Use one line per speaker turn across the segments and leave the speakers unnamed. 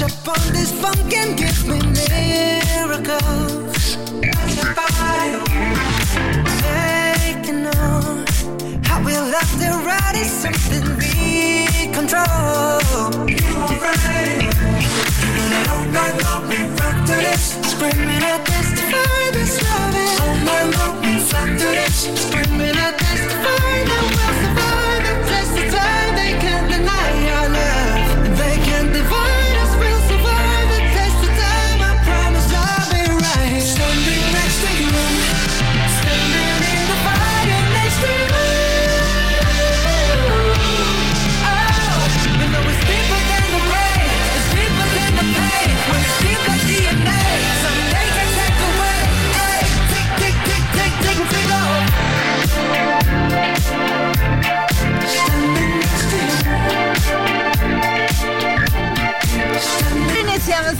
I up on this funk and give me miracles. Taking on how we love the ride is something we control. Alright. All night long we rock to this, screaming at this divine this loving. All night long we rock to this, screaming at this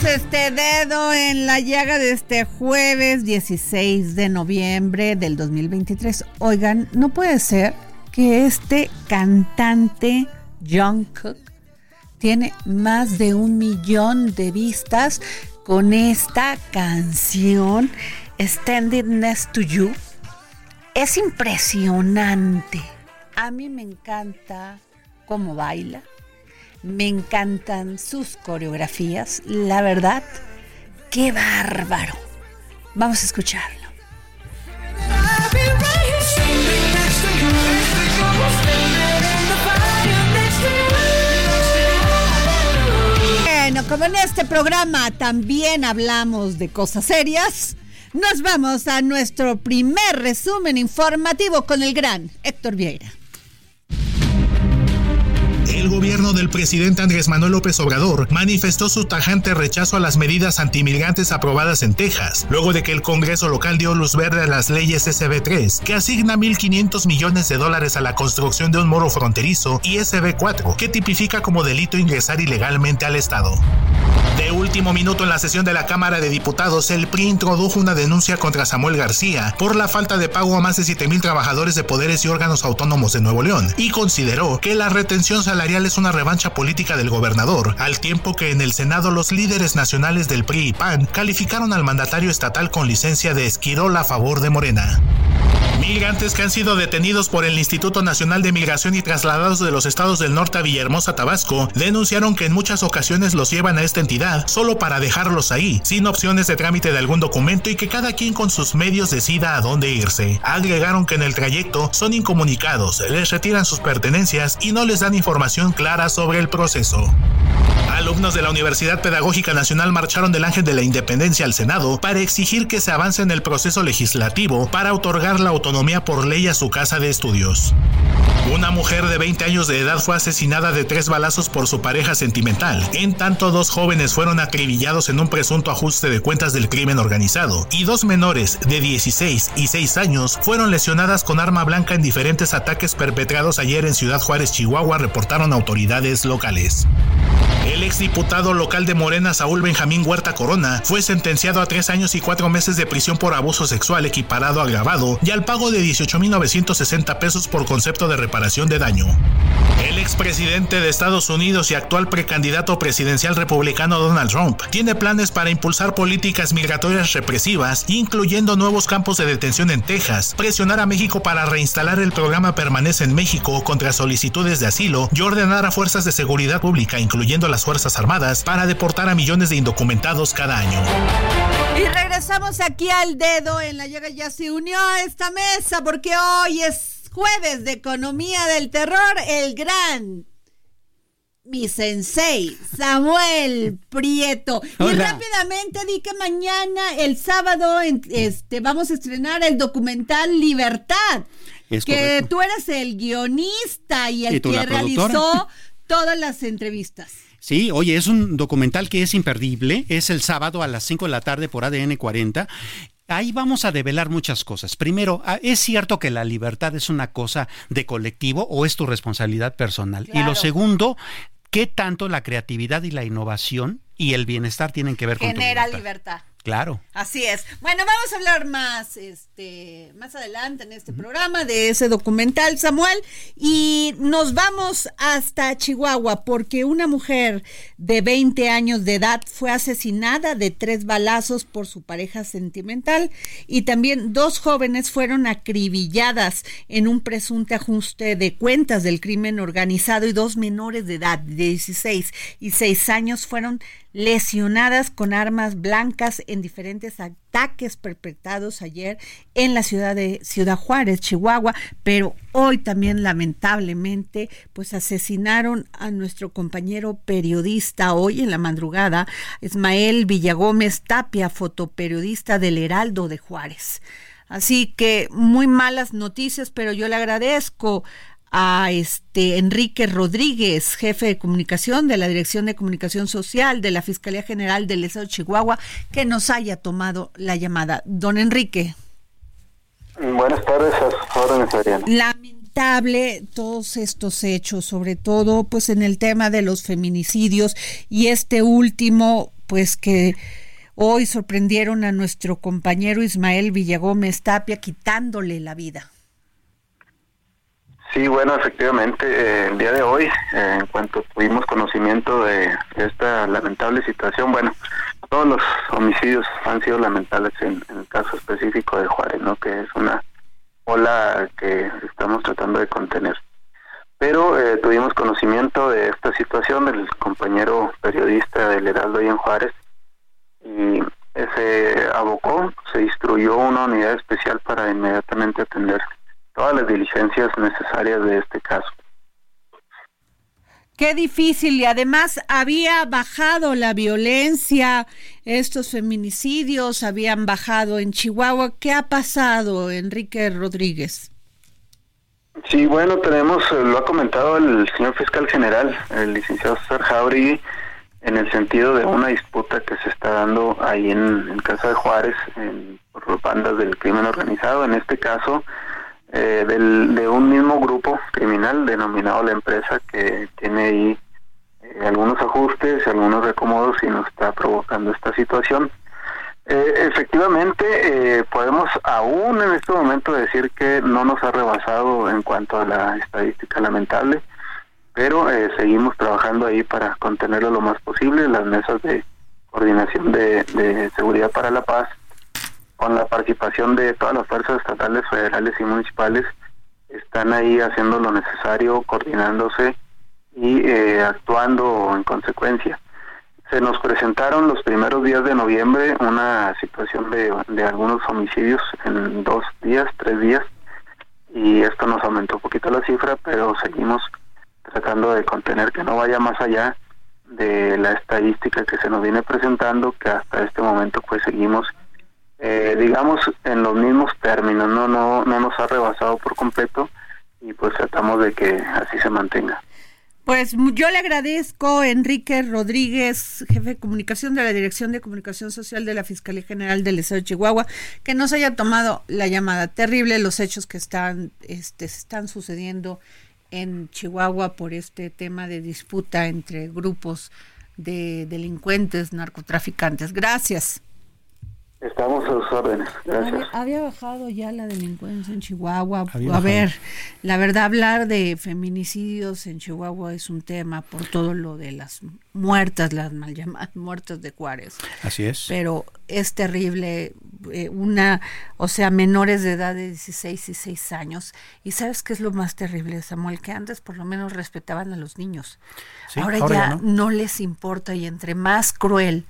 este dedo en la llaga de este jueves 16 de noviembre del 2023. Oigan, no puede ser que este cantante John Cook tiene más de un millón de vistas con esta canción Standing Next to You. Es impresionante. A mí me encanta cómo baila. Me encantan sus coreografías. La verdad, qué bárbaro. Vamos a escucharlo. Bueno, como en este programa también hablamos de cosas serias, nos vamos a nuestro primer resumen informativo con el gran Héctor Vieira.
El gobierno del presidente Andrés Manuel López Obrador manifestó su tajante rechazo a las medidas antimigrantes aprobadas en Texas, luego de que el Congreso local dio luz verde a las leyes SB3, que asigna 1.500 millones de dólares a la construcción de un muro fronterizo, y SB4, que tipifica como delito ingresar ilegalmente al Estado. De último minuto en la sesión de la Cámara de Diputados, el PRI introdujo una denuncia contra Samuel García por la falta de pago a más de 7.000 trabajadores de poderes y órganos autónomos de Nuevo León y consideró que la retención salarial es una revancha política del gobernador, al tiempo que en el Senado los líderes nacionales del PRI y PAN calificaron al mandatario estatal con licencia de Esquirol a favor de Morena. Migrantes que han sido detenidos por el Instituto Nacional de Migración y trasladados de los estados del norte a Villahermosa, Tabasco, denunciaron que en muchas ocasiones los llevan a esta entidad solo para dejarlos ahí, sin opciones de trámite de algún documento y que cada quien con sus medios decida a dónde irse. Agregaron que en el trayecto son incomunicados, les retiran sus pertenencias y no les dan información clara sobre el proceso. Alumnos de la Universidad Pedagógica Nacional marcharon del Ángel de la Independencia al Senado para exigir que se avance en el proceso legislativo para otorgar la autonomía por ley a su casa de estudios. Una mujer de 20 años de edad fue asesinada de tres balazos por su pareja sentimental. En tanto, dos jóvenes fueron acribillados en un presunto ajuste de cuentas del crimen organizado. Y dos menores de 16 y 6 años fueron lesionadas con arma blanca en diferentes ataques perpetrados ayer en Ciudad Juárez, Chihuahua, reportaron autoridades locales. El exdiputado local de Morena, Saúl Benjamín Huerta Corona, fue sentenciado a tres años y cuatro meses de prisión por abuso sexual equiparado agravado y al pago de 18.960 pesos por concepto de reparación de daño. El expresidente de Estados Unidos y actual precandidato presidencial republicano Donald Trump tiene planes para impulsar políticas migratorias represivas, incluyendo nuevos campos de detención en Texas, presionar a México para reinstalar el programa Permanece en México contra solicitudes de asilo y ordenar a fuerzas de seguridad pública, incluyendo las Fuerzas Armadas, para deportar a millones de indocumentados cada año.
Y regresamos aquí al dedo en la llaga. Ya se unió a esta mesa porque hoy es jueves de economía del terror. El gran mi sensei, Samuel Prieto. Y rápidamente di que mañana, el sábado, este, vamos a estrenar el documental Libertad. que tú eres el guionista y el que realizó todas las entrevistas.
Sí, oye, es un documental que es imperdible. Es el sábado a las 5 de la tarde por ADN 40. Ahí vamos a develar muchas cosas. Primero, ah, ¿es cierto que la libertad es una cosa de colectivo o es tu responsabilidad personal? Y lo segundo, ¿qué tanto la creatividad y la innovación y el bienestar tienen que ver con
Genera libertad.
Claro.
Así es. Bueno, vamos a hablar más, este, más adelante en este programa de ese documental, Samuel, y nos vamos hasta Chihuahua porque una mujer de 20 años de edad fue asesinada de tres balazos por su pareja sentimental y también dos jóvenes fueron acribilladas en un presunto ajuste de cuentas del crimen organizado y dos menores de edad, de 16 y 6 años, fueron lesionadas con armas blancas en diferentes ataques perpetrados ayer en la ciudad de Ciudad Juárez, Chihuahua, pero hoy también lamentablemente pues asesinaron a nuestro compañero periodista hoy en la madrugada, Ismael Villagómez Tapia, fotoperiodista del Heraldo de Juárez. Así que muy malas noticias, pero yo le agradezco a este Enrique Rodríguez, jefe de comunicación de la Dirección de Comunicación Social de la Fiscalía General del Estado de Chihuahua, que nos haya tomado la llamada. Don Enrique.
Buenas tardes, a
Lamentable todos estos hechos, sobre todo pues en el tema de los feminicidios y este último pues que hoy sorprendieron a nuestro compañero Ismael Villagómez Tapia quitándole la vida.
Sí, bueno, efectivamente, eh, el día de hoy, eh, en cuanto tuvimos conocimiento de esta lamentable situación, bueno, todos los homicidios han sido lamentables en, el caso específico de Juárez, ¿no? Que es una ola que estamos tratando de contener. Pero eh, tuvimos conocimiento de esta situación del compañero periodista del Heraldo y Juárez y se abocó, se instruyó una unidad especial para inmediatamente atender todas las diligencias necesarias de este caso.
Qué difícil y además había bajado la violencia, estos feminicidios habían bajado en Chihuahua. ¿Qué ha pasado, Enrique Rodríguez?
Sí, bueno, tenemos, eh, lo ha comentado el señor fiscal general, el licenciado César Jauregui, en el sentido de una disputa que se está dando ahí en, en Casa de Juárez en, por bandas del crimen organizado. En este caso, eh, del, de un mismo grupo criminal denominado la empresa que tiene ahí eh, algunos ajustes, algunos recomodos y nos está provocando esta situación. Eh, efectivamente, podemos aún en este momento decir que no nos ha rebasado en cuanto a la estadística lamentable, pero seguimos trabajando ahí para contenerlo lo más posible. Las mesas de coordinación de seguridad para la paz con la participación de todas las fuerzas estatales, federales y municipales, están ahí haciendo lo necesario, coordinándose y eh, actuando en consecuencia. Se nos presentaron los primeros días de noviembre una situación de, de algunos homicidios en dos días, tres días, y esto nos aumentó un poquito la cifra, pero seguimos tratando de contener que no vaya más allá de la estadística que se nos viene presentando, que hasta este momento pues seguimos eh, digamos, en los mismos términos, no, no, no nos ha rebasado por completo, y pues tratamos de que así se mantenga.
Pues yo le agradezco Enrique Rodríguez, jefe de comunicación de la Dirección de Comunicación Social de la Fiscalía General del Estado de Chihuahua, que nos haya tomado la llamada. Terrible los hechos que están, este, están sucediendo en Chihuahua por este tema de disputa entre grupos de delincuentes, narcotraficantes. Gracias.
Estamos a sus órdenes. Gracias.
Había, bajado ya la delincuencia en Chihuahua. a ver, la verdad, hablar de feminicidios en Chihuahua es un tema por todo lo de las muertas, las mal llamadas muertas de Juárez.
Así es.
Pero es terrible, eh, una, o sea, menores de edad de 16 y 6 años. Y sabes qué es lo más terrible, Samuel, que antes por lo menos respetaban a los niños. ahora, ya no les importa y entre más cruel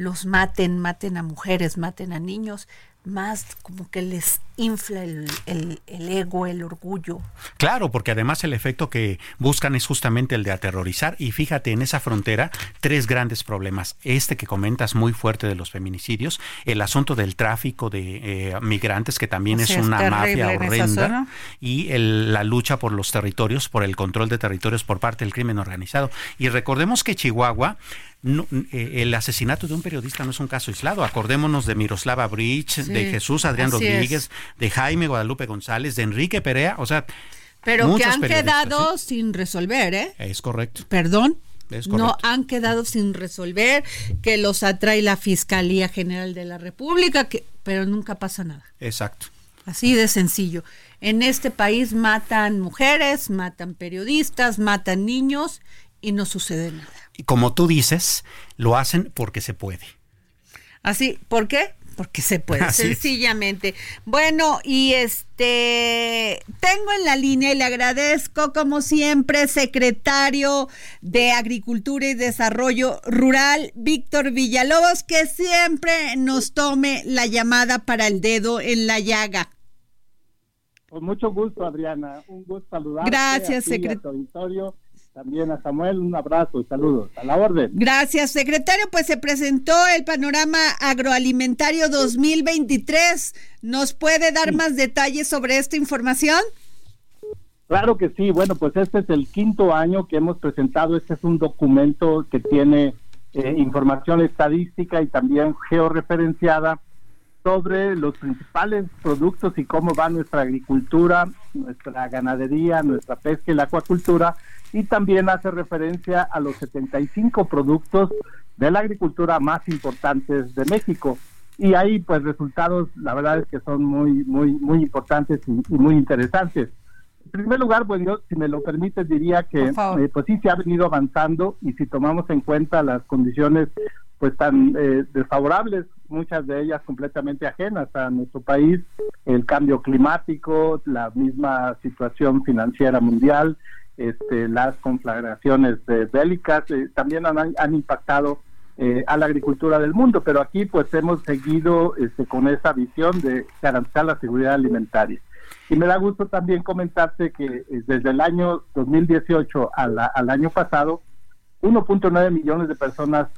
los maten, maten a mujeres, maten a niños, más como que les infla el, ego, el orgullo.
Claro, porque además el efecto que buscan es justamente el de aterrorizar. Y fíjate, en esa frontera, tres grandes problemas. Este que comentas muy fuerte de los feminicidios, el asunto del tráfico de eh, migrantes, que también es, una mafia horrenda, y la lucha por los territorios, por el control de territorios por parte del crimen organizado. Y recordemos que Chihuahua eh, el asesinato de un periodista no es un caso aislado. Acordémonos de Miroslava Bridge, de Jesús Adrián Rodríguez, de Jaime Guadalupe González, de Enrique Perea, o sea,
pero que han quedado sin resolver, ¿eh?
Es correcto.
Perdón. no han quedado sin resolver, que los atrae la Fiscalía General de la República, que, pero nunca pasa nada.
Exacto.
Así de sencillo. En este país matan mujeres, matan periodistas, matan niños y no sucede nada.
Y como tú dices, lo hacen porque se puede.
Así, ¿por qué? Porque se puede, sencillamente. Bueno, y este, tengo en la línea y le agradezco como siempre, secretario de Agricultura y Desarrollo Rural, Víctor Villalobos, que siempre nos tome la llamada para el dedo en la llaga.
Con mucho gusto, Adriana. Un gusto saludarte.
Gracias, secretario
también a Samuel un abrazo y saludos. A la orden.
Gracias, secretario. Pues se presentó el panorama agroalimentario 2023. ¿Nos puede dar más detalles sobre esta información?
Claro que sí. Bueno, pues este es el quinto año que hemos presentado. Este es un documento que tiene eh, información estadística y también georreferenciada sobre los principales productos y cómo va nuestra agricultura, nuestra ganadería, nuestra pesca y la acuacultura y también hace referencia a los 75 productos de la agricultura más importantes de México. Y ahí pues resultados, la verdad es que son muy, muy, muy importantes y, muy interesantes. En primer lugar, pues yo, si me lo permite, diría que eh, pues sí se ha venido avanzando y si tomamos en cuenta las condiciones pues tan eh, desfavorables, muchas de ellas completamente ajenas a nuestro país, el cambio climático, la misma situación financiera mundial, este, las conflagraciones de bélicas eh, también han, impactado eh, a la agricultura del mundo, pero aquí pues hemos seguido este, con esa visión de garantizar la seguridad alimentaria. Y me da gusto también comentarte que eh, desde el año 2018 al año pasado, 1.9 millones de personas,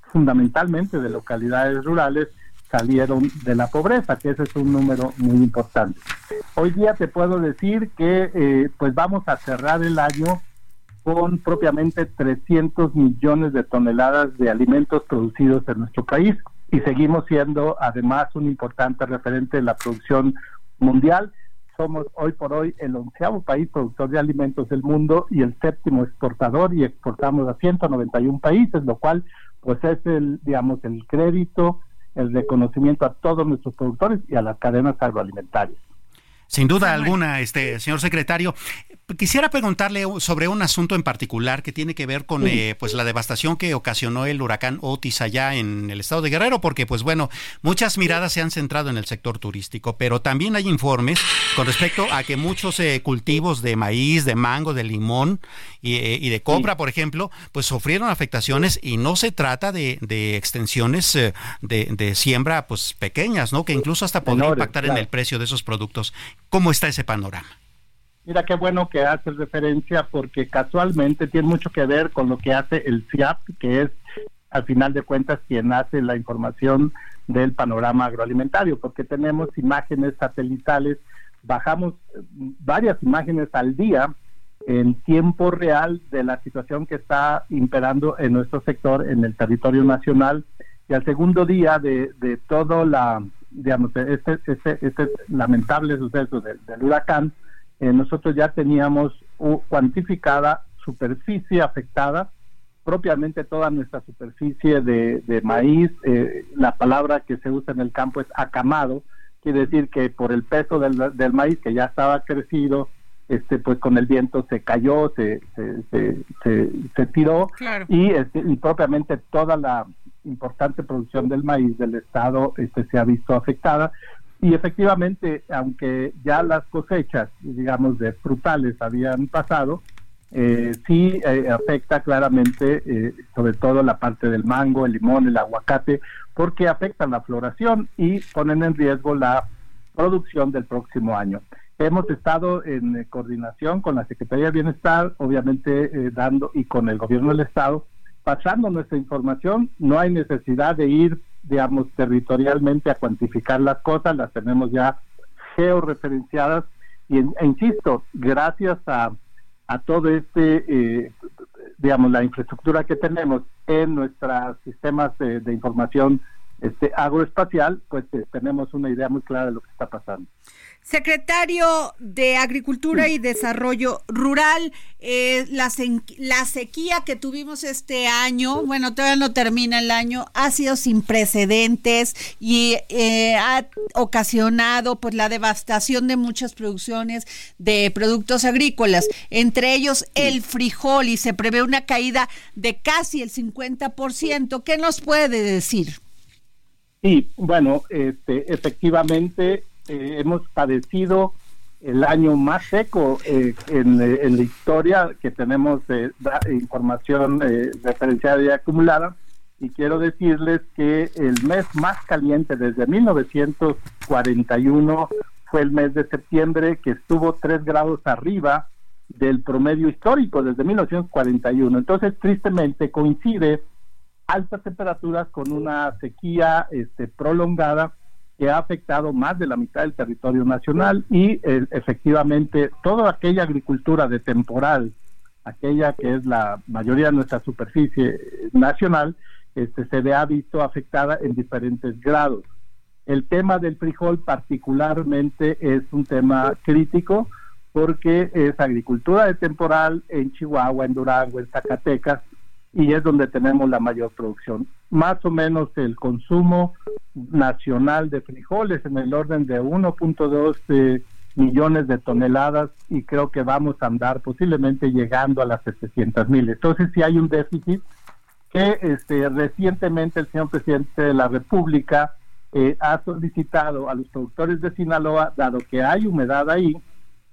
fundamentalmente de localidades rurales, salieron de la pobreza, que ese es un número muy importante. Hoy día te puedo decir que eh, pues vamos a cerrar el año con propiamente 300 millones de toneladas de alimentos producidos en nuestro país y seguimos siendo además un importante referente en la producción mundial. Somos hoy por hoy el onceavo país productor de alimentos del mundo y el séptimo exportador y exportamos a 191 países, lo cual pues es el digamos el crédito el reconocimiento a todos nuestros productores y a las cadenas agroalimentarias.
Sin duda alguna, este señor secretario, quisiera preguntarle sobre un asunto en particular que tiene que ver con eh, pues la devastación que ocasionó el huracán Otis allá en el estado de Guerrero, porque pues bueno, muchas miradas se han centrado en el sector turístico, pero también hay informes con respecto a que muchos eh, cultivos de maíz, de mango, de limón y, eh, de copra, por ejemplo, pues sufrieron afectaciones y no se trata de, extensiones de, siembra pues pequeñas, ¿no? Que incluso hasta podría impactar en el precio de esos productos. ¿Cómo está ese panorama?
Mira qué bueno que haces referencia porque casualmente tiene mucho que ver con lo que hace el CIAP, que es al final de cuentas quien hace la información del panorama agroalimentario, porque tenemos imágenes satelitales bajamos eh, varias imágenes al día en tiempo real de la situación que está imperando en nuestro sector, en el territorio nacional, y al segundo día de, de todo la, digamos, este, este, este lamentable suceso del, huracán, eh, nosotros ya teníamos cuantificada superficie afectada, propiamente toda nuestra superficie de, maíz, eh, la palabra que se usa en el campo es acamado, quiere decir que por el peso del, del maíz que ya estaba crecido, este pues con el viento se cayó, se, se, se, tiró y, este, y propiamente toda la importante producción del maíz del estado este, se ha visto afectada y efectivamente aunque ya las cosechas digamos de frutales habían pasado eh, sí eh, afecta claramente eh, sobre todo la parte del mango, el limón, el aguacate porque afectan la floración y ponen en riesgo la producción del próximo año. Hemos estado en coordinación con la Secretaría de Bienestar, obviamente eh, dando y con el gobierno del Estado, pasando nuestra información. No hay necesidad de ir, digamos, territorialmente a cuantificar las cosas, las tenemos ya georreferenciadas. Y, e insisto, gracias a, a todo este, eh, digamos, la infraestructura que tenemos en nuestros sistemas de, de información este agroespacial, pues tenemos una idea muy clara de lo que está pasando.
Secretario de Agricultura y Desarrollo Rural, eh, la, la, sequía que tuvimos este año, bueno, todavía no termina el año, ha sido sin precedentes y eh, ha ocasionado pues la devastación de muchas producciones de productos agrícolas, entre ellos el frijol y se prevé una caída de casi el 50%. ¿Qué nos puede decir?
Sí, bueno, este, efectivamente eh, hemos padecido el año más seco eh, en, la historia que tenemos de información eh, referenciada y acumulada. Y quiero decirles que el mes más caliente desde 1941 fue el mes de septiembre, que estuvo tres grados arriba del promedio histórico desde 1941. Entonces, tristemente, coincide altas temperaturas con una sequía este, prolongada que ha afectado más de la mitad del territorio nacional y efectivamente toda aquella agricultura de temporal, aquella que es la mayoría de nuestra superficie nacional, este, se ha visto afectada en diferentes grados. El tema del frijol particularmente es un tema crítico porque es agricultura de temporal en Chihuahua, en Durango, en Zacatecas, y es donde tenemos la mayor producción. Más o menos el consumo nacional de frijoles en el orden de 1.2 eh, millones de toneladas y creo que vamos a andar posiblemente llegando a las 700 mil. Entonces si hay un déficit que este, recientemente el señor presidente de la República eh, ha solicitado a los productores de Sinaloa, dado que hay humedad ahí,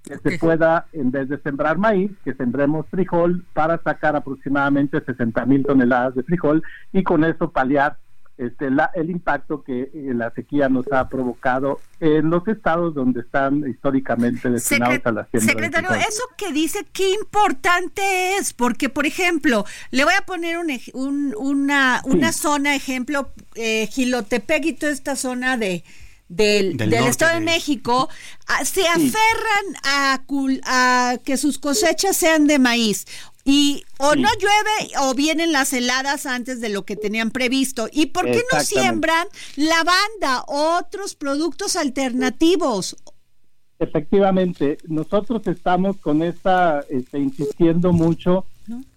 que se pueda, en vez de sembrar maíz, que sembremos frijol para sacar aproximadamente 60 mil toneladas de frijol y con eso paliar este, la, el impacto que eh, la sequía nos ha provocado en los estados donde están históricamente destinados a la siembra.
Secretario, eso que dice, qué importante es, porque por ejemplo, le voy a poner un, una, una zona, ejemplo, eh, Gilotepec y toda esta zona de del, Estado de, México se aferran a, a, que sus cosechas sean de maíz. Y o no llueve o vienen las heladas antes de lo que tenían previsto. ¿Y por qué no siembran lavanda, otros productos alternativos?
Efectivamente, nosotros estamos con esta, este, insistiendo mucho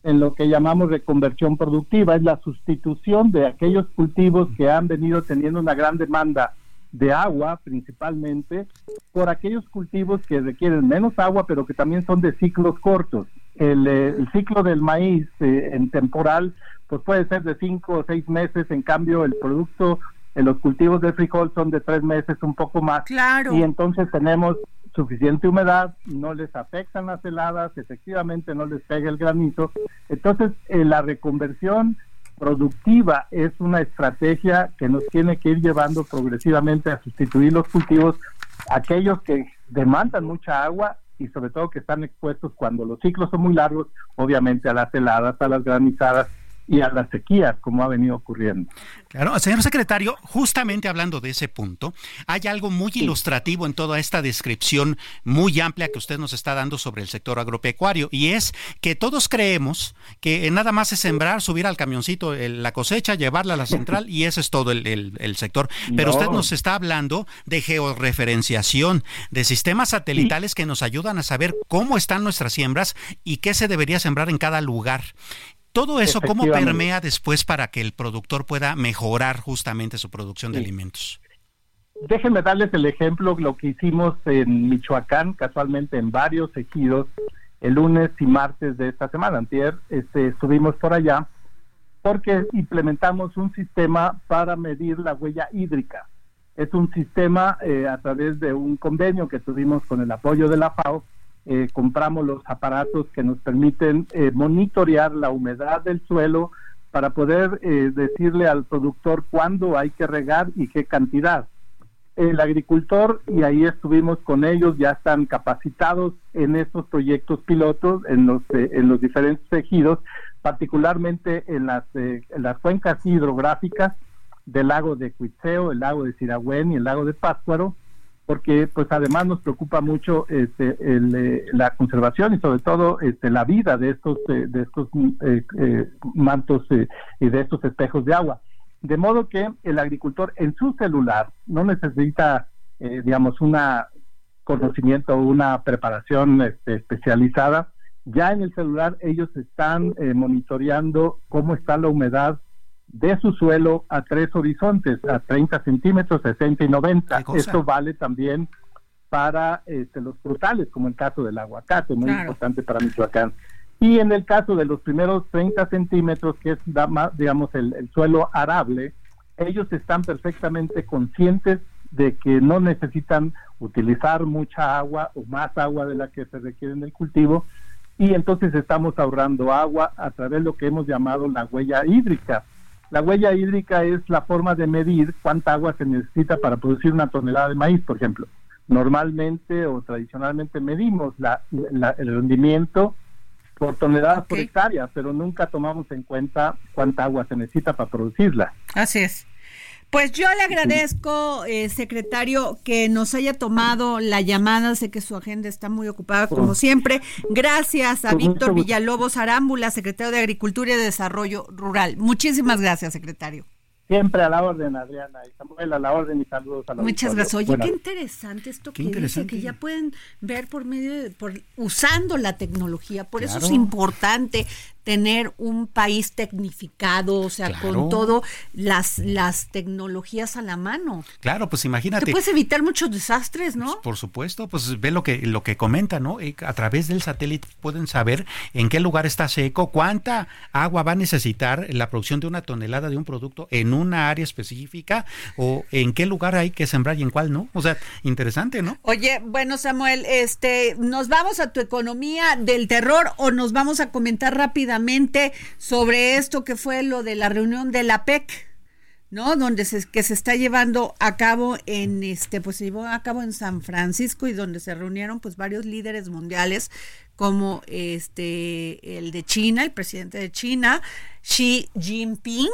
en lo que llamamos reconversión productiva, es la sustitución de aquellos cultivos que han venido teniendo una gran demanda de agua principalmente por aquellos cultivos que requieren menos agua pero que también son de ciclos cortos. El, eh, ciclo del maíz eh, en temporal pues puede ser de cinco o seis meses, en cambio el producto en los cultivos de frijol son de tres meses, un poco más.
Claro.
Y entonces tenemos suficiente humedad, no les afectan las heladas, efectivamente no les pega el granizo. Entonces, eh, la reconversión productiva es una estrategia que nos tiene que ir llevando progresivamente a sustituir los cultivos, aquellos que demandan mucha agua y sobre todo que están expuestos cuando los ciclos son muy largos, obviamente a las heladas, a las granizadas y a las sequías, como ha venido ocurriendo.
Claro, señor secretario, justamente hablando de ese punto, hay algo muy ilustrativo en toda esta descripción muy amplia que usted nos está dando sobre el sector agropecuario, y es que todos creemos que nada más es sembrar, subir al camioncito la cosecha, llevarla a la central, y ese es todo el, sector. Pero usted nos está hablando de georreferenciación, de sistemas satelitales que nos ayudan a saber cómo están nuestras siembras y qué se debería sembrar en cada lugar. Todo eso, ¿cómo permea después para que el productor pueda mejorar justamente su producción de alimentos?
Déjenme darles el ejemplo, lo que hicimos en Michoacán, casualmente en varios ejidos, el lunes y martes de esta semana. Antier este, estuvimos por allá porque implementamos un sistema para medir la huella hídrica. Es un sistema eh, a través de un convenio que tuvimos con el apoyo de la FAO eh, compramos los aparatos que nos permiten eh, monitorear la humedad del suelo para poder eh, decirle al productor cuándo hay que regar y qué cantidad. El agricultor, y ahí estuvimos con ellos, ya están capacitados en estos proyectos pilotos en los, en los diferentes tejidos, particularmente en las, en las cuencas hidrográficas del lago de Cuitzeo, el lago de Siragüen y el lago de Pátzcuaro, porque pues además nos preocupa mucho este, eh, la conservación y sobre todo este, la vida de estos eh, de estos eh, mantos y de estos espejos de agua. De modo que el agricultor en su celular no necesita digamos una conocimiento o una preparación este, especializada. Ya en el celular ellos están monitoreando cómo está la humedad de su suelo a tres horizontes, a 30 centímetros, 60 y 90. Esto vale también para este, los frutales, como el caso del aguacate, muy importante para Michoacán. Y en el caso de los primeros 30 centímetros, que es, digamos, el, el suelo arable, ellos están perfectamente conscientes de que no necesitan utilizar mucha agua o más agua de la que se requiere en el cultivo, y entonces estamos ahorrando agua a través de lo que hemos llamado la huella hídrica. La huella hídrica es la forma de medir cuánta agua se necesita para producir una tonelada de maíz, por ejemplo. Normalmente o tradicionalmente medimos el rendimiento por tonelada por hectárea, pero nunca tomamos en cuenta cuánta agua se necesita para producirla.
Así es. Pues yo le agradezco, eh, secretario, que nos haya tomado la llamada. Sé que su agenda está muy ocupada, como siempre. Gracias a Víctor Villalobos Arámbula, secretario de Agricultura y Desarrollo Rural. Muchísimas gracias, secretario.
Siempre a la orden, Adriana. Y Samuel, a la orden y saludos a los
Muchas gracias. Oye, qué interesante esto que dice, que ya pueden ver por medio de, por, usando la tecnología. Por eso es importante tener un país tecnificado, o sea, con todo las, las tecnologías a la mano.
Claro, pues imagínate.
Te puedes evitar muchos desastres, ¿no?
Pues, por supuesto, pues ve lo que, lo que comenta, ¿no? Eh, a través del satélite pueden saber en qué lugar está seco, cuánta agua va a necesitar la producción de una tonelada de un producto en una área específica o en qué lugar hay que sembrar y en cuál no. O sea, interesante, ¿no?
Oye, bueno, Samuel, este, ¿nos vamos a tu economía del terror o nos vamos a comentar rápidamente sobre esto que fue lo de la reunión de la PEC. ¿no? Donde se, que se está llevando a cabo en este, pues se llevó a cabo en San Francisco y donde se reunieron pues varios líderes mundiales como este el de China, el presidente de China, Xi Jinping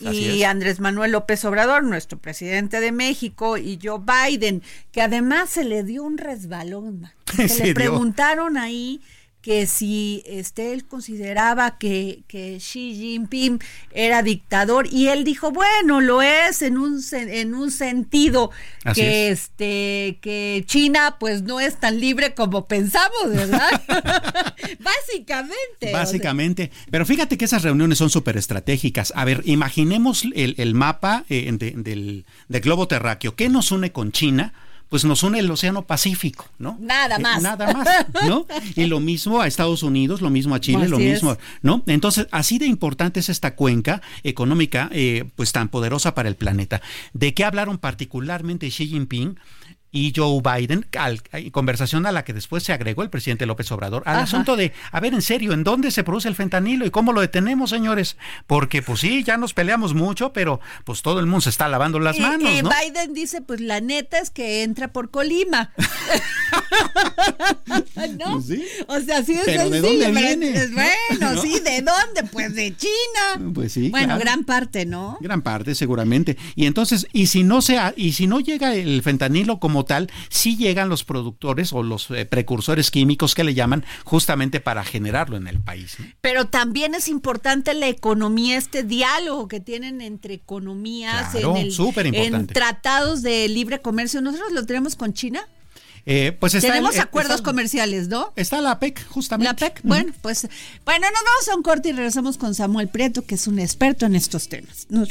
y Andrés Manuel López Obrador, nuestro presidente de México y Joe Biden, que además se le dio un resbalón. Se le preguntaron ahí que si este, él consideraba que, que, Xi Jinping era dictador y él dijo bueno lo es en un en un sentido que este que China pues no es tan libre como pensamos verdad básicamente
básicamente. Pero fíjate que esas reuniones son súper estratégicas a ver imaginemos el, mapa eh, del, del globo terráqueo. Qué nos une con China pues nos une el Océano Pacífico, ¿no?
Nada eh, más.
nada más, ¿no? Y lo mismo a Estados Unidos, lo mismo a Chile, lo mismo, ¿no? Entonces, así de importante es esta cuenca económica, eh, pues tan poderosa para el planeta. ¿De qué hablaron particularmente Xi Jinping? Y Joe Biden, al, conversación a la que después se agregó el presidente López Obrador, al asunto de, a ver, en serio, ¿en dónde se produce el fentanilo y cómo lo detenemos, señores? Porque pues sí, ya nos peleamos mucho, pero pues todo el mundo se está lavando las manos, ¿no?
Biden dice, pues la neta es que entra por Colima. ¿No? Pues sí. O sea, sí es
pero ¿de dónde viene?
bueno, sí, ¿de dónde? Pues de China.
Pues sí.
Bueno, gran parte, ¿no?
Gran parte, seguramente. Y entonces, y si no se y si no llega el fentanilo como tal, sí llegan los productores o los eh, precursores químicos que le llaman justamente para generarlo en el país.
Pero también es importante la economía, este diálogo que tienen entre economías
en,
el, en tratados de libre comercio. Nosotros lo tenemos con China.
Eh, pues
Tenemos acuerdos comerciales, ¿no?
Está la PEC, justamente.
La PEC, bueno, pues bueno, nos vamos a un corte y regresamos con Samuel Prieto, que es un experto en estos temas. Nos...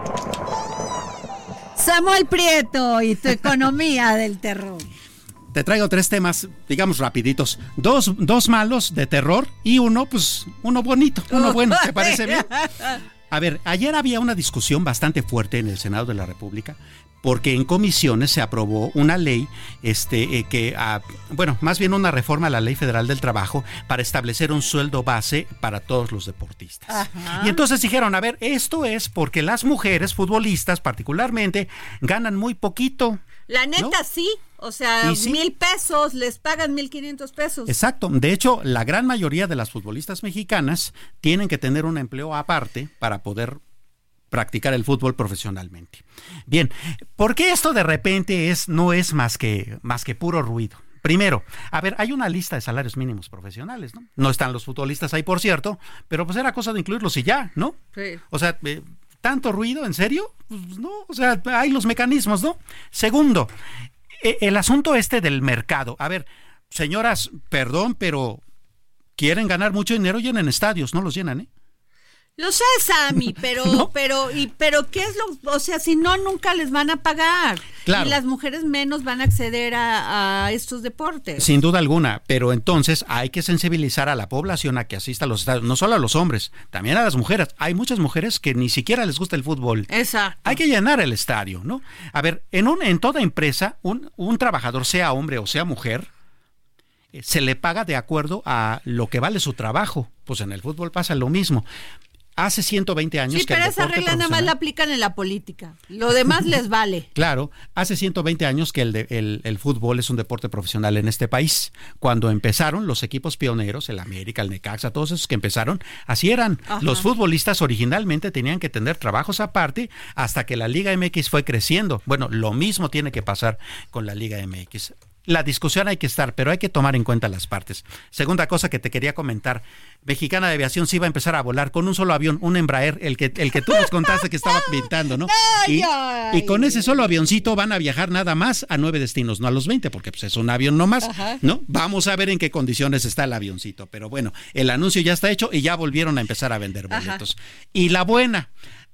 Samuel Prieto y tu economía del terror.
Te traigo tres temas, digamos rapiditos. Dos, dos malos de terror y uno, pues, uno bonito, uno bueno, ¿te parece bien? A ver, ayer había una discusión bastante fuerte en el Senado de la República porque en comisiones se aprobó una ley, este, eh, que, ah, bueno, más bien una reforma a la Ley Federal del Trabajo para establecer un sueldo base para todos los deportistas. Y entonces dijeron, a ver, esto es porque las mujeres futbolistas particularmente ganan muy poquito.
La neta sí, o sea, mil pesos, les pagan mil quinientos pesos.
Exacto, de hecho, la gran mayoría de las futbolistas mexicanas tienen que tener un empleo aparte para poder practicar el fútbol profesionalmente. Bien, ¿por qué esto de repente es, no es más que, más que puro ruido? Primero, a ver, hay una lista de salarios mínimos profesionales, ¿no? No están los futbolistas ahí, por cierto, pero pues era cosa de incluirlos y ya, ¿no?
Sí.
O sea, eh, ¿tanto ruido? ¿En serio? Pues no, o sea, hay los mecanismos, ¿no? Segundo, e, el asunto este del mercado. A ver, señoras, perdón, pero quieren ganar mucho dinero, llenan estadios, no los llenan, ¿eh?
Lo sé, Sammy, pero, pero, y, pero, ¿qué es lo, o sea, si no, nunca les van a pagar.
Claro.
Y las mujeres menos van a acceder a, a, estos deportes.
Sin duda alguna, pero entonces hay que sensibilizar a la población a que asista a los estadios, no solo a los hombres, también a las mujeres. Hay muchas mujeres que ni siquiera les gusta el fútbol.
Exacto.
Hay que llenar el estadio, ¿no? A ver, en, un, en toda empresa, un, un trabajador, sea hombre o sea mujer, eh, se le paga de acuerdo a lo que vale su trabajo. Pues en el fútbol pasa lo mismo Hace 120 años
Sí,
que
pero esa regla nada más la aplican en la política. Lo demás les vale.
Claro, hace 120 años que el, de- el- el fútbol es un deporte profesional en este país. Cuando empezaron los equipos pioneros, el América, el Necaxa, todos esos que empezaron, así eran.
Ajá.
Los futbolistas originalmente tenían que tener trabajos aparte hasta que la Liga MX fue creciendo. Bueno, lo mismo tiene que pasar con la Liga MX. La discusión hay que estar, pero hay que tomar en cuenta las partes. Segunda cosa que te quería comentar, Mexicana de Aviación sí iba a empezar a volar con un solo avión, un Embraer, el que, el que tú nos contaste que estaba pintando, ¿no? Y, y con ese solo avioncito van a viajar nada más a nueve destinos, no a los 20, porque pues, es un avión nomás. ¿no? Vamos a ver en qué condiciones está el avioncito, pero bueno, el anuncio ya está hecho y ya volvieron a empezar a vender
Ajá.
boletos. Y la buena,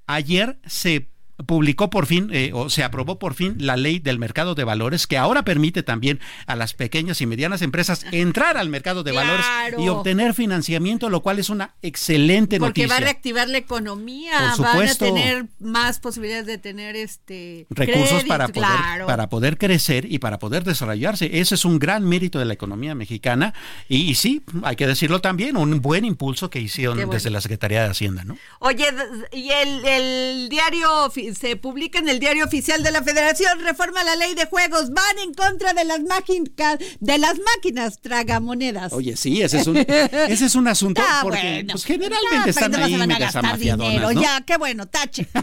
ayer se publicó por fin eh, o se aprobó por fin la ley del mercado de valores que ahora permite también a las pequeñas y medianas empresas entrar al mercado de valores y obtener financiamiento, lo cual es una excelente
Porque
noticia.
va a reactivar la economía,
Por
van a tener más posibilidades de tener este
recursos
crédito,
para poder,
claro.
para poder crecer y para poder desarrollarse. Ese es un gran mérito de la economía mexicana y, y sí, hay que decirlo también, un buen impulso que hicieron
bueno.
desde la Secretaría de Hacienda, ¿no?
Oye, y el, el diario se publica en el diario oficial de la Federación, reforma la ley de juegos, van en contra de las máquinas, de las máquinas tragamonedas.
Oye, sí, ese es un, ese es un asunto
Ah,
porque
bueno.
pues, generalmente
Ah,
están
no
ahí
se van a
medias amafiadonas,
dinero,
¿no?
ya, qué bueno, tache.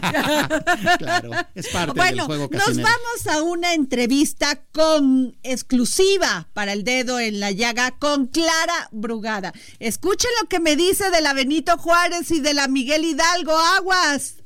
Claro, es parte
bueno,
del juego
nos
casinero.
vamos a una entrevista con exclusiva para el dedo en la llaga con Clara Brugada. Escuchen lo que me dice de la Benito Juárez y de la Miguel Hidalgo Aguas.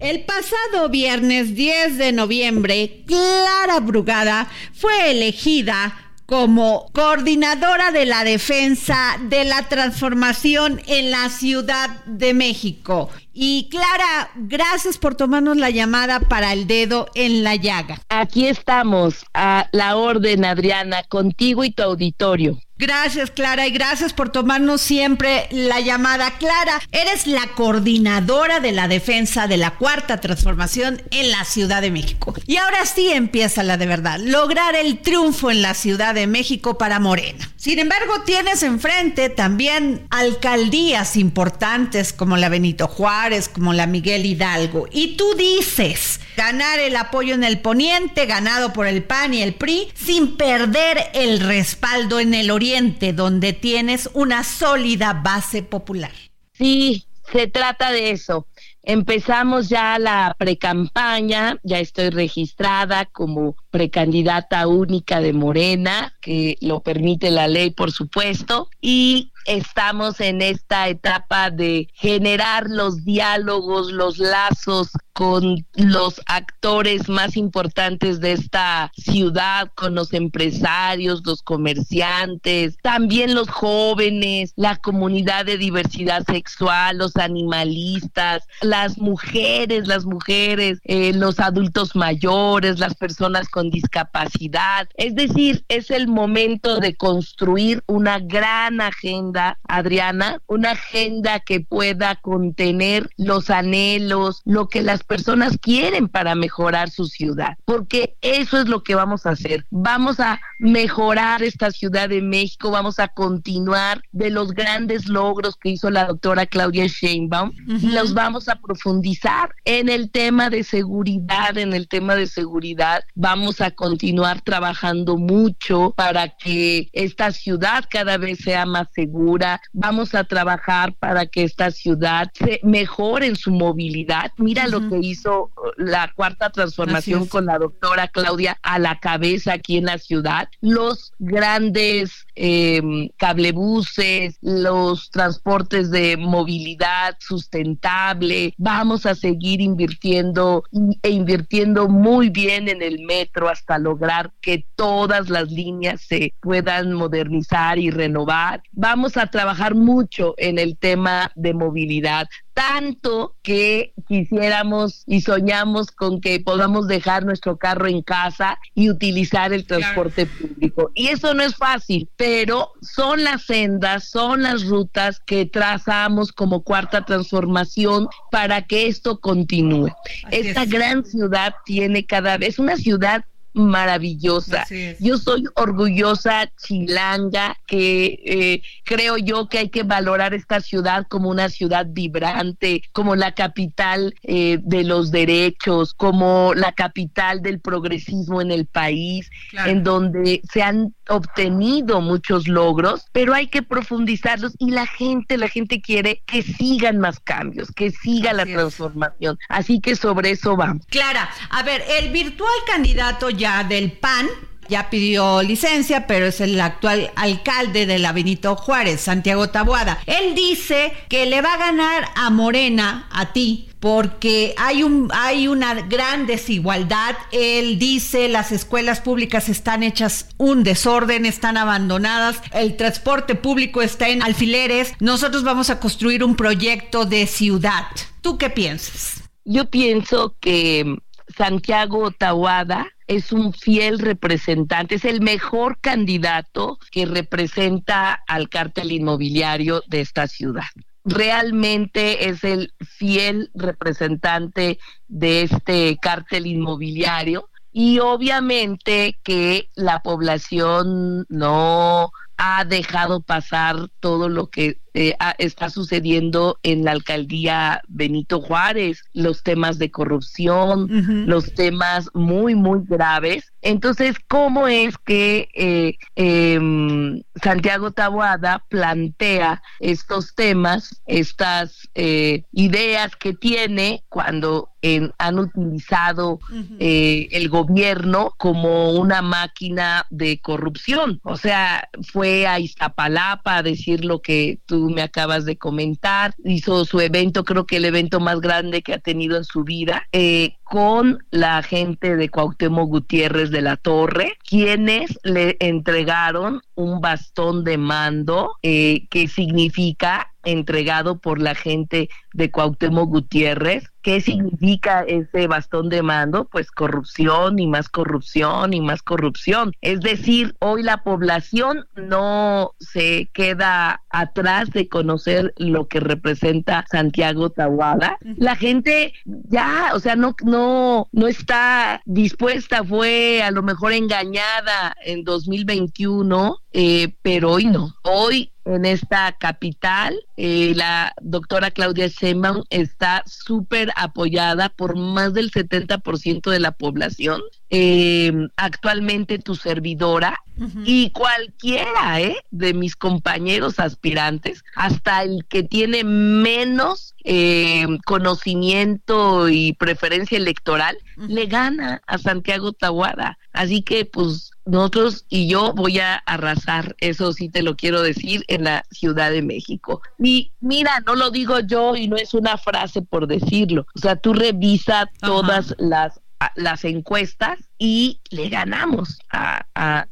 El pasado viernes 10 de noviembre, Clara Brugada fue elegida como coordinadora de la defensa de la transformación en la Ciudad de México. Y Clara, gracias por tomarnos la llamada para el dedo en la llaga.
Aquí estamos, a la orden, Adriana, contigo y tu auditorio.
Gracias, Clara, y gracias por tomarnos siempre la llamada. Clara, eres la coordinadora de la defensa de la cuarta transformación en la Ciudad de México. Y ahora sí empieza la de verdad, lograr el triunfo en la Ciudad de México para Morena. Sin embargo, tienes enfrente también alcaldías importantes como la Benito Juárez, como la Miguel Hidalgo. Y tú dices, ganar el apoyo en el poniente, ganado por el PAN y el PRI, sin perder el respaldo en el oriente, donde tienes una sólida base popular.
Sí, se trata de eso. Empezamos ya la precampaña, ya estoy registrada como precandidata única de Morena, que lo permite la ley, por supuesto, y estamos en esta etapa de generar los diálogos, los lazos con los actores más importantes de esta ciudad, con los empresarios, los comerciantes, también los jóvenes, la comunidad de diversidad sexual, los animalistas, las mujeres, las mujeres, eh, los adultos mayores, las personas con discapacidad. Es decir, es el momento de construir una gran agenda, Adriana, una agenda que pueda contener los anhelos, lo que las personas quieren para mejorar su ciudad, porque eso es lo que vamos a hacer. Vamos a mejorar esta Ciudad de México, vamos a continuar de los grandes logros que hizo la doctora Claudia Sheinbaum y los vamos a profundizar en el tema de seguridad, en el tema de seguridad. Vamos a continuar trabajando mucho para que esta ciudad cada vez sea más segura. Vamos a trabajar para que esta ciudad se mejore en su movilidad. Mira lo que hizo la cuarta transformación con la doctora Claudia a la cabeza aquí en la ciudad. Los grandes eh, cablebuses, los transportes de movilidad sustentable. Vamos a seguir invirtiendo e invirtiendo muy bien en el metro hasta lograr que todas las líneas se puedan modernizar y renovar. Vamos a trabajar mucho en el tema de movilidad tanto que quisiéramos y soñamos con que podamos dejar nuestro carro en casa y utilizar el transporte público. Y eso no es fácil, pero son las sendas, son las rutas que trazamos como cuarta transformación para que esto continúe. Esta gran ciudad tiene cada vez una ciudad maravillosa. Yo soy orgullosa chilanga, que eh, creo yo que hay que valorar esta ciudad como una ciudad vibrante, como la capital eh, de los derechos, como la capital del progresismo en el país, en donde se han obtenido muchos logros, pero hay que profundizarlos y la gente, la gente quiere que sigan más cambios, que siga la transformación. Así que sobre eso vamos.
Clara, a ver, el virtual candidato ya del PAN ya pidió licencia, pero es el actual alcalde de la Benito Juárez, Santiago Tabuada. Él dice que le va a ganar a Morena, a ti, porque hay un hay una gran desigualdad. Él dice las escuelas públicas están hechas un desorden, están abandonadas, el transporte público está en alfileres. Nosotros vamos a construir un proyecto de ciudad. ¿Tú qué piensas?
Yo pienso que Santiago Tahuada es un fiel representante, es el mejor candidato que representa al cártel inmobiliario de esta ciudad. Realmente es el fiel representante de este cártel inmobiliario y obviamente que la población no ha dejado pasar todo lo que eh, está sucediendo en la alcaldía Benito Juárez, los temas de corrupción, los temas muy, muy graves. Entonces, ¿cómo es que eh, em, Santiago Taboada plantea estos temas, estas eh, ideas que tiene cuando han utilizado el gobierno como una máquina de corrupción? O sea, fue a Iztapalapa a decir lo que tú me acabas de comentar. Hizo su evento, creo que el evento más grande que ha tenido en su vida, eh, con la gente de Cuauhtémoc Gutiérrez de la Torre, quienes le entregaron un bastón de mando eh, que significa entregado por la gente de Cuauhtémoc Gutiérrez. ¿Qué significa ese bastón de mando? Pues corrupción y más corrupción y más corrupción. Es decir, hoy la población no se queda atrás de conocer lo que representa Santiago Tahuada. La gente ya, o sea, no, no, no está dispuesta, fue a lo mejor engañada en 2021, eh, pero hoy no. Hoy en esta capital. Eh, la doctora Claudia Sheinbaum está súper apoyada por más del 70% de la población. Eh, actualmente tu servidora y cualquiera ¿eh? de mis compañeros aspirantes, hasta el que tiene menos eh, conocimiento y preferencia electoral, le gana a Santiago Tahuada. Así que pues nosotros y yo voy a arrasar, eso sí te lo quiero decir, en la Ciudad de México. Y mira, no lo digo yo y no es una frase por decirlo. O sea, tú revisa todas las las encuestas y le ganamos a,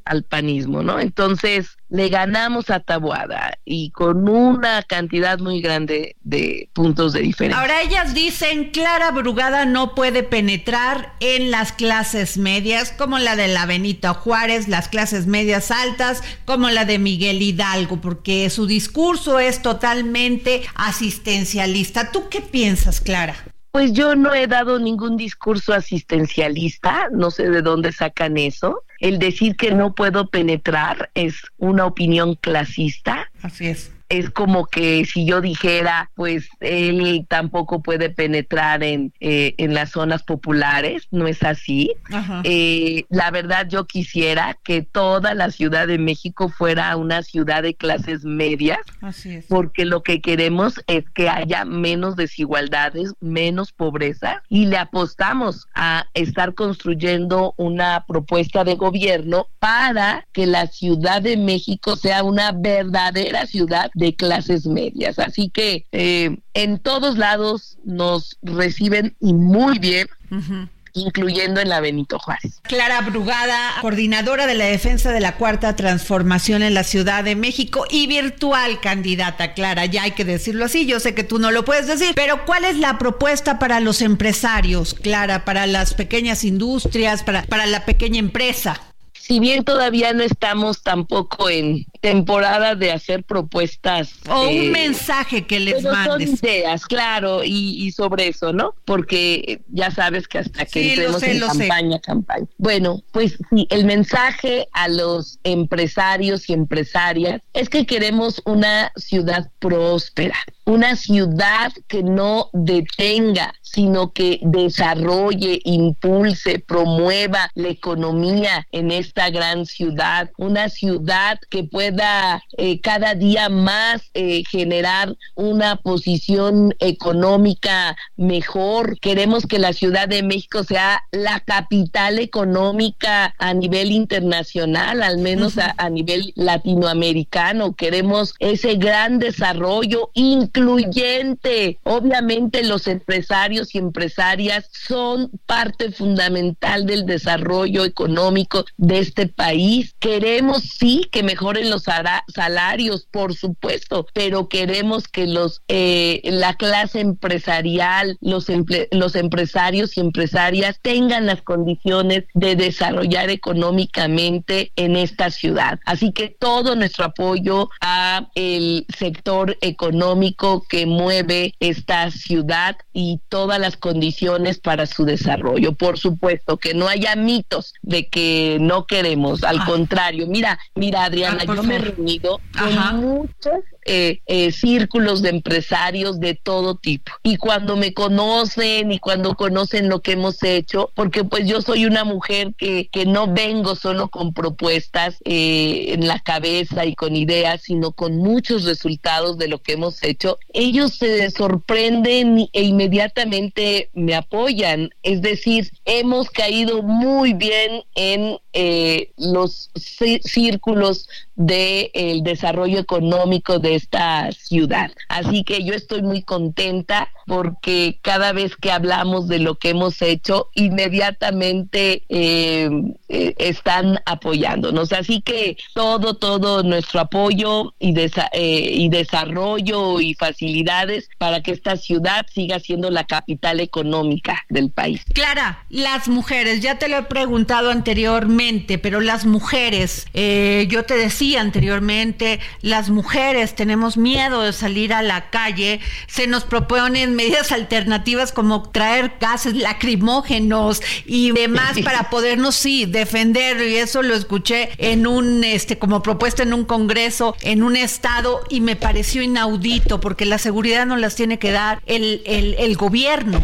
al panismo, ¿no? Entonces, le ganamos a Tabuada y con una cantidad muy grande de puntos de diferencia.
Ahora ellas dicen, Clara Brugada no puede penetrar en las clases medias, como la de la Benita Juárez, las clases medias altas, como la de Miguel Hidalgo, porque su discurso es totalmente asistencialista. ¿Tú qué piensas, Clara?
Pues yo no he dado ningún discurso asistencialista, no sé de dónde sacan eso. El decir que no puedo penetrar es una opinión clasista.
Así es
es como que si yo dijera, pues él tampoco puede penetrar en, eh, en las zonas populares, no es así. Eh, la verdad yo quisiera que toda la Ciudad de México fuera una ciudad de clases medias, porque lo que queremos es que haya menos desigualdades, menos pobreza y le apostamos a estar construyendo una propuesta de gobierno para que la Ciudad de México sea una verdadera ciudad de clases medias. Así que eh, en todos lados nos reciben y muy bien. incluyendo en la Benito Juárez.
Clara Brugada, coordinadora de la defensa de la cuarta transformación en la Ciudad de México y virtual candidata, Clara, ya hay que decirlo así, yo sé que tú no lo puedes decir, pero ¿cuál es la propuesta para los empresarios, Clara, para las pequeñas industrias, para, para la pequeña empresa?
si bien todavía no estamos tampoco en, temporada de hacer propuestas.
O un
eh,
mensaje que les
pero son
mandes.
ideas, claro, y, y sobre eso, ¿no? Porque ya sabes que hasta que
Sí,
entremos
sé,
en
sé.
campaña, campaña. Bueno, pues sí, el mensaje a los empresarios y empresarias es que queremos una ciudad próspera, una ciudad que no detenga, sino que desarrolle, impulse, promueva la economía en esta gran ciudad, una ciudad que pueda eh, cada día más eh, generar una posición económica mejor. Queremos que la Ciudad de México sea la capital económica a nivel internacional, al menos a, a nivel latinoamericano. Queremos ese gran desarrollo incluyente. Obviamente los empresarios y empresarias son parte fundamental del desarrollo económico de este país. Queremos sí que mejoren los salarios, por supuesto, pero queremos que los eh, la clase empresarial, los emple- los empresarios y empresarias tengan las condiciones de desarrollar económicamente en esta ciudad. Así que todo nuestro apoyo a el sector económico que mueve esta ciudad y todas las condiciones para su desarrollo. Por supuesto que no haya mitos de que no queremos, al contrario. Mira, mira Adriana,
Ah,
yo me he reunido con muchos eh, eh, círculos de empresarios de todo tipo. Y cuando me conocen y cuando conocen lo que hemos hecho, porque pues yo soy una mujer que, que no vengo solo con propuestas eh, en la cabeza y con ideas, sino con muchos resultados de lo que hemos hecho, ellos se sorprenden e inmediatamente me apoyan. Es decir, hemos caído muy bien en los cí- círculos del desarrollo económico de esta ciudad. Así que yo estoy muy contenta porque cada vez que hablamos de lo que hemos hecho, inmediatamente eh, eh, están apoyándonos. Así que todo, todo nuestro apoyo y, desa- eh, y desarrollo y facilidades para que esta ciudad siga siendo la capital económica del país.
Clara, las mujeres, ya te lo he preguntado anteriormente, pero las mujeres, yo te decía anteriormente, las mujeres tenemos miedo de salir a la calle, se nos proponen medidas alternativas como traer gases lacrimógenos y demás para podernos, sí, defender, y eso lo escuché en un, este, como propuesta en un congreso, en un estado, y me pareció inaudito, porque la seguridad nos las tiene que dar el, el, el gobierno.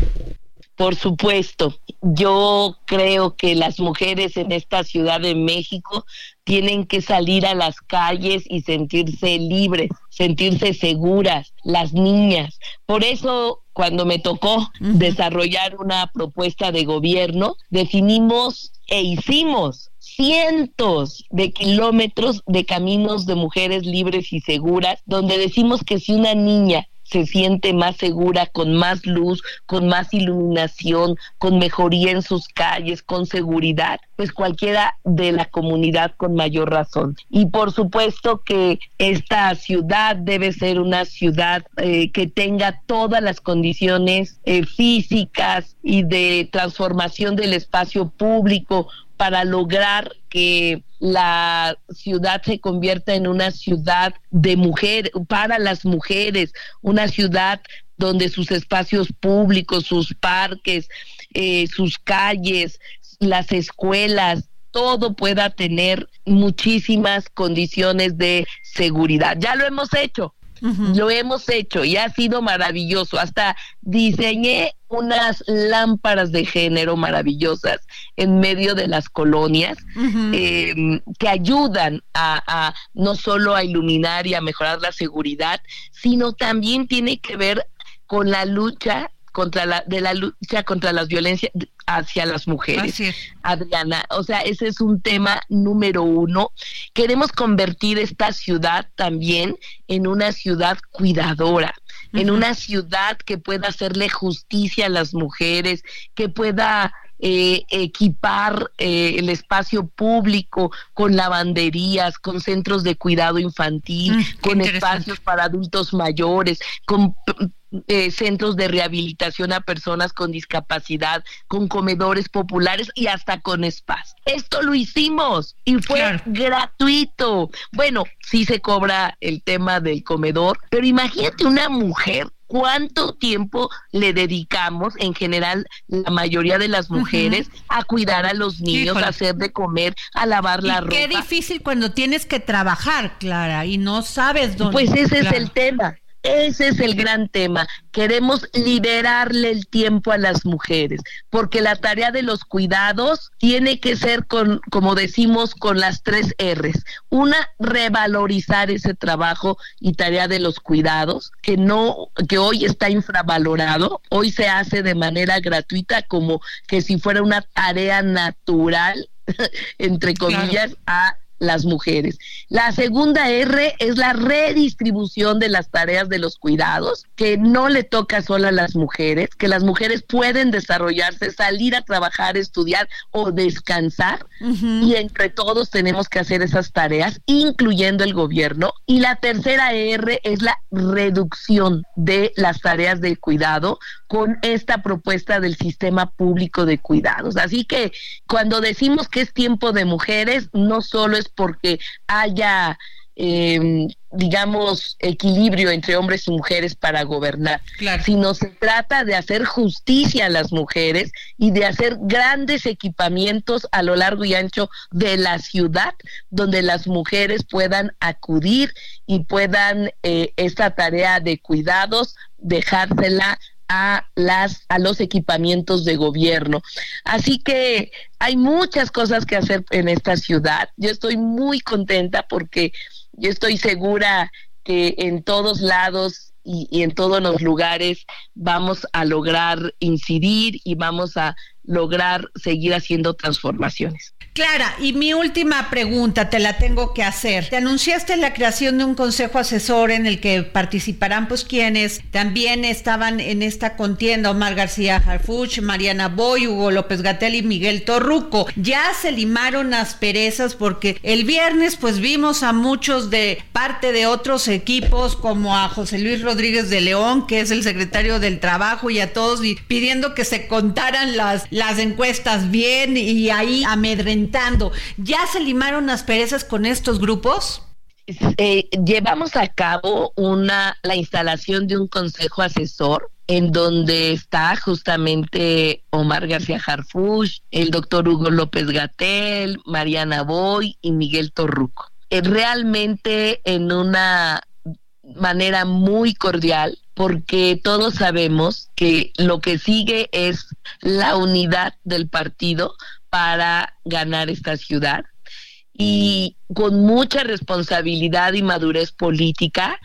Por supuesto, yo creo que las mujeres en esta Ciudad de México tienen que salir a las calles y sentirse libres, sentirse seguras, las niñas. Por eso, cuando me tocó desarrollar una propuesta de gobierno, definimos e hicimos cientos de kilómetros de caminos de mujeres libres y seguras, donde decimos que si una niña se siente más segura, con más luz, con más iluminación, con mejoría en sus calles, con seguridad, pues cualquiera de la comunidad con mayor razón. Y por supuesto que esta ciudad debe ser una ciudad eh, que tenga todas las condiciones eh, físicas y de transformación del espacio público para lograr que la ciudad se convierta en una ciudad de mujer para las mujeres, una ciudad donde sus espacios públicos, sus parques, eh, sus calles, las escuelas, todo pueda tener muchísimas condiciones de seguridad. Ya lo hemos hecho, lo hemos hecho y ha sido maravilloso. Hasta diseñé unas lámparas de género maravillosas en medio de las colonias eh, que ayudan a, a no solo a iluminar y a mejorar la seguridad, sino también tiene que ver con la lucha contra la de la lucha contra las violencias hacia las mujeres. Adriana, o sea, ese es un tema número uno. Queremos convertir esta ciudad también en una ciudad cuidadora, en una ciudad que pueda hacerle justicia a las mujeres, que pueda eh, equipar eh, el espacio público con lavanderías, con centros de cuidado infantil,
Mm,
con espacios para adultos mayores, con eh, centros de rehabilitación a personas con discapacidad, con comedores populares y hasta con spas. Esto lo hicimos y fue gratuito. Bueno, sí se cobra el tema del comedor, pero imagínate una mujer cuánto tiempo le dedicamos, en general, la mayoría de las mujeres, a cuidar a los niños, a hacer de comer, a lavar la ropa.
Qué difícil cuando tienes que trabajar, Clara, y no sabes dónde.
Pues ese es el tema. Ese es el gran tema. Queremos liberarle el tiempo a las mujeres, porque la tarea de los cuidados tiene que ser con, como decimos, con las tres R's. Una, revalorizar ese trabajo y tarea de los cuidados, que no, que hoy está infravalorado, hoy se hace de manera gratuita como que si fuera una tarea natural entre comillas, a las mujeres. La segunda R es la redistribución de las tareas de los cuidados, que no le toca solo a las mujeres, que las mujeres pueden desarrollarse, salir a trabajar, estudiar o descansar y entre todos tenemos que hacer esas tareas, incluyendo el gobierno. Y la tercera R es la reducción de las tareas de cuidado con esta propuesta del sistema público de cuidados. Así que cuando decimos que es tiempo de mujeres, no solo es porque haya eh, digamos, equilibrio entre hombres y mujeres para gobernar, sino se trata de hacer justicia a las mujeres y de hacer grandes equipamientos a lo largo y ancho de la ciudad donde las mujeres puedan acudir y puedan eh, esta tarea de cuidados dejársela a las a los equipamientos de gobierno. Así que hay muchas cosas que hacer en esta ciudad. Yo estoy muy contenta porque yo estoy segura que en todos lados y, y, en todos los lugares vamos a lograr incidir y vamos a lograr seguir haciendo transformaciones.
Clara, y mi última pregunta te la tengo que hacer. Te anunciaste la creación de un consejo asesor en el que participarán pues quienes también estaban en esta contienda, Omar García Harfuch, Mariana Boy, Hugo López Gatel y Miguel Torruco. Ya se limaron asperezas porque el viernes pues vimos a muchos de parte de otros equipos como a José Luis Rodríguez de León, que es el secretario del Trabajo, y a todos y pidiendo que se contaran las, las encuestas bien y ahí ¿Ya se limaron las perezas con estos grupos?
Eh, llevamos a cabo una la instalación de un consejo asesor en donde está justamente Omar García Harfuch, el doctor Hugo López Gatel, Mariana Boy y Miguel Torruco. Eh, realmente en una manera muy cordial porque todos sabemos que lo que sigue es la unidad del partido para ganar esta ciudad. Y con mucha responsabilidad y madurez política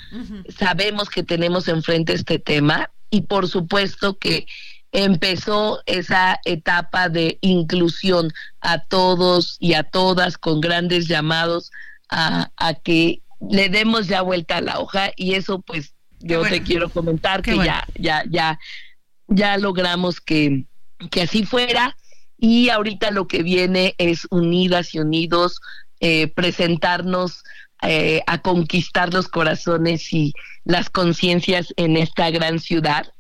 sabemos que tenemos enfrente este tema. Y por supuesto que empezó esa etapa de inclusión a todos y a todas con grandes llamados a, que le demos ya vuelta a la hoja. Y eso pues yo te quiero comentar que ya ya ya ya logramos que que así fuera y ahorita lo que viene es unidas y unidos, eh, presentarnos eh, a conquistar los corazones y las conciencias en esta gran ciudad.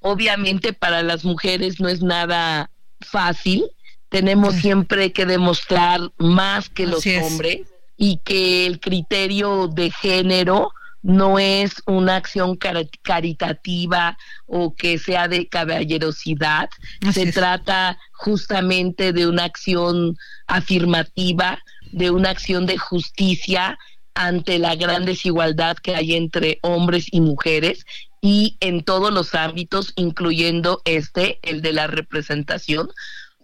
Obviamente para las mujeres no es nada fácil, tenemos siempre que demostrar más que los hombres y que el criterio de género no es una acción caritativa o que sea de caballerosidad, se trata justamente de una acción afirmativa, de una acción de justicia ante la gran desigualdad que hay entre hombres y mujeres y en todos los ámbitos, incluyendo este, el de la representación,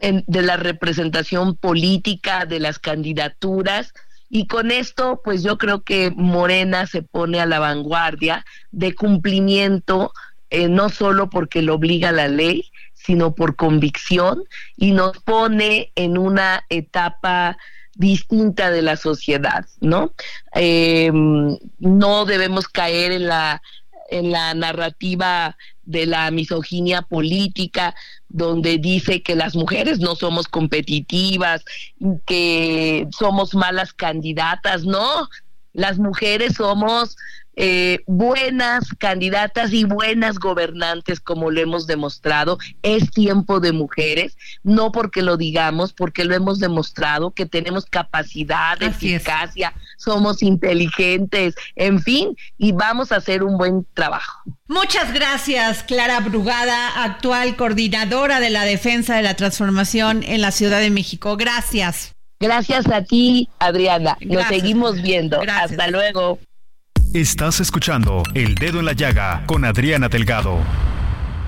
de la representación política, de las candidaturas, y con esto, pues yo creo que Morena se pone a la vanguardia de cumplimiento, eh, no solo porque lo obliga la ley, sino por convicción y nos pone en una etapa distinta de la sociedad, ¿no? Em, no debemos caer en la en la narrativa de la misoginia política, donde dice que las mujeres no somos competitivas, que somos malas candidatas, no, Las mujeres somos eh, buenas candidatas y buenas gobernantes, como lo hemos demostrado. Es tiempo de mujeres, no porque lo digamos, porque lo hemos demostrado, que tenemos capacidad, eficacia, somos inteligentes, en fin, y vamos a hacer un buen trabajo.
Muchas gracias, Clara Brugada, actual coordinadora de la defensa de la transformación en la Ciudad de México. Gracias.
Gracias a ti, Adriana. Nos seguimos viendo. Hasta luego.
Estás escuchando El Dedo en la Llaga con Adriana Delgado.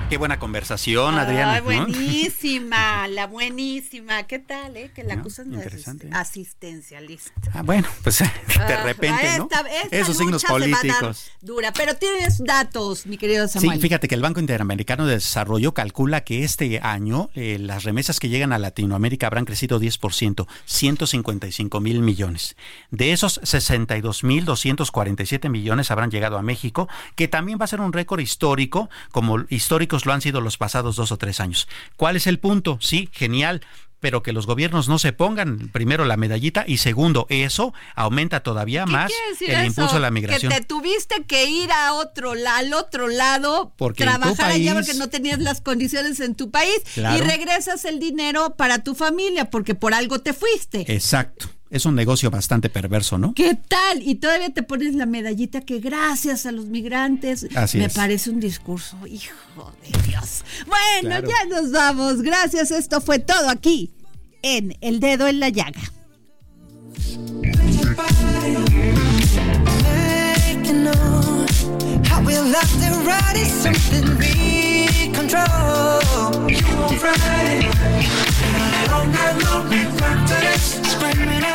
Qué buena conversación, Adriana.
Ay, buenísima, la buenísima. ¿Qué tal, eh? Que la acusan de asistencialista.
Ah, bueno, pues de ah, repente, ¿no? Esos signos políticos.
Dura, pero tienes datos, mi querido Samuel.
Sí, fíjate que el Banco Interamericano de Desarrollo calcula que este año eh, las remesas que llegan a Latinoamérica habrán crecido 10%, 155 mil millones. De esos 62 mil 247 millones habrán llegado a México, que también va a ser un récord histórico, como histórico lo han sido los pasados dos o tres años. ¿Cuál es el punto? Sí, genial pero que los gobiernos no se pongan primero la medallita y segundo, eso aumenta todavía más el impulso de la migración.
Que te tuviste que ir a otro, al otro lado, porque trabajar allá porque no tenías las condiciones en tu país y regresas el dinero para tu familia porque por algo te fuiste.
Exacto. Es un negocio bastante perverso, ¿no?
¿Qué tal? Y todavía te pones la medallita que gracias a los migrantes.
Así
me parece un discurso, hijo de Dios. Bueno, ya nos vamos. Gracias. Esto fue todo aquí en El Dedo en la Llaga.